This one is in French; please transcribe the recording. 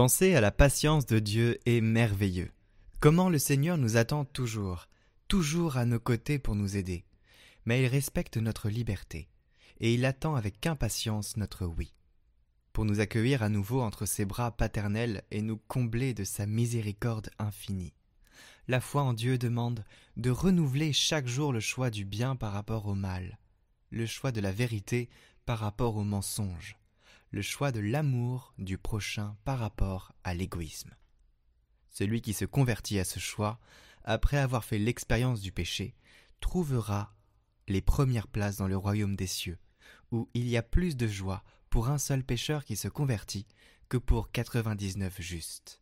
Penser à la patience de Dieu est merveilleux. Comment le Seigneur nous attend toujours, toujours à nos côtés pour nous aider. Mais il respecte notre liberté, et il attend avec impatience notre oui. Pour nous accueillir à nouveau entre ses bras paternels et nous combler de sa miséricorde infinie. La foi en Dieu demande de renouveler chaque jour le choix du bien par rapport au mal, le choix de la vérité par rapport au mensonge, le choix de l'amour du prochain par rapport à l'égoïsme. Celui qui se convertit à ce choix, après avoir fait l'expérience du péché, trouvera les premières places dans le royaume des cieux, où il y a plus de joie pour un seul pécheur qui se convertit que pour quatre-vingt-dix-neuf justes.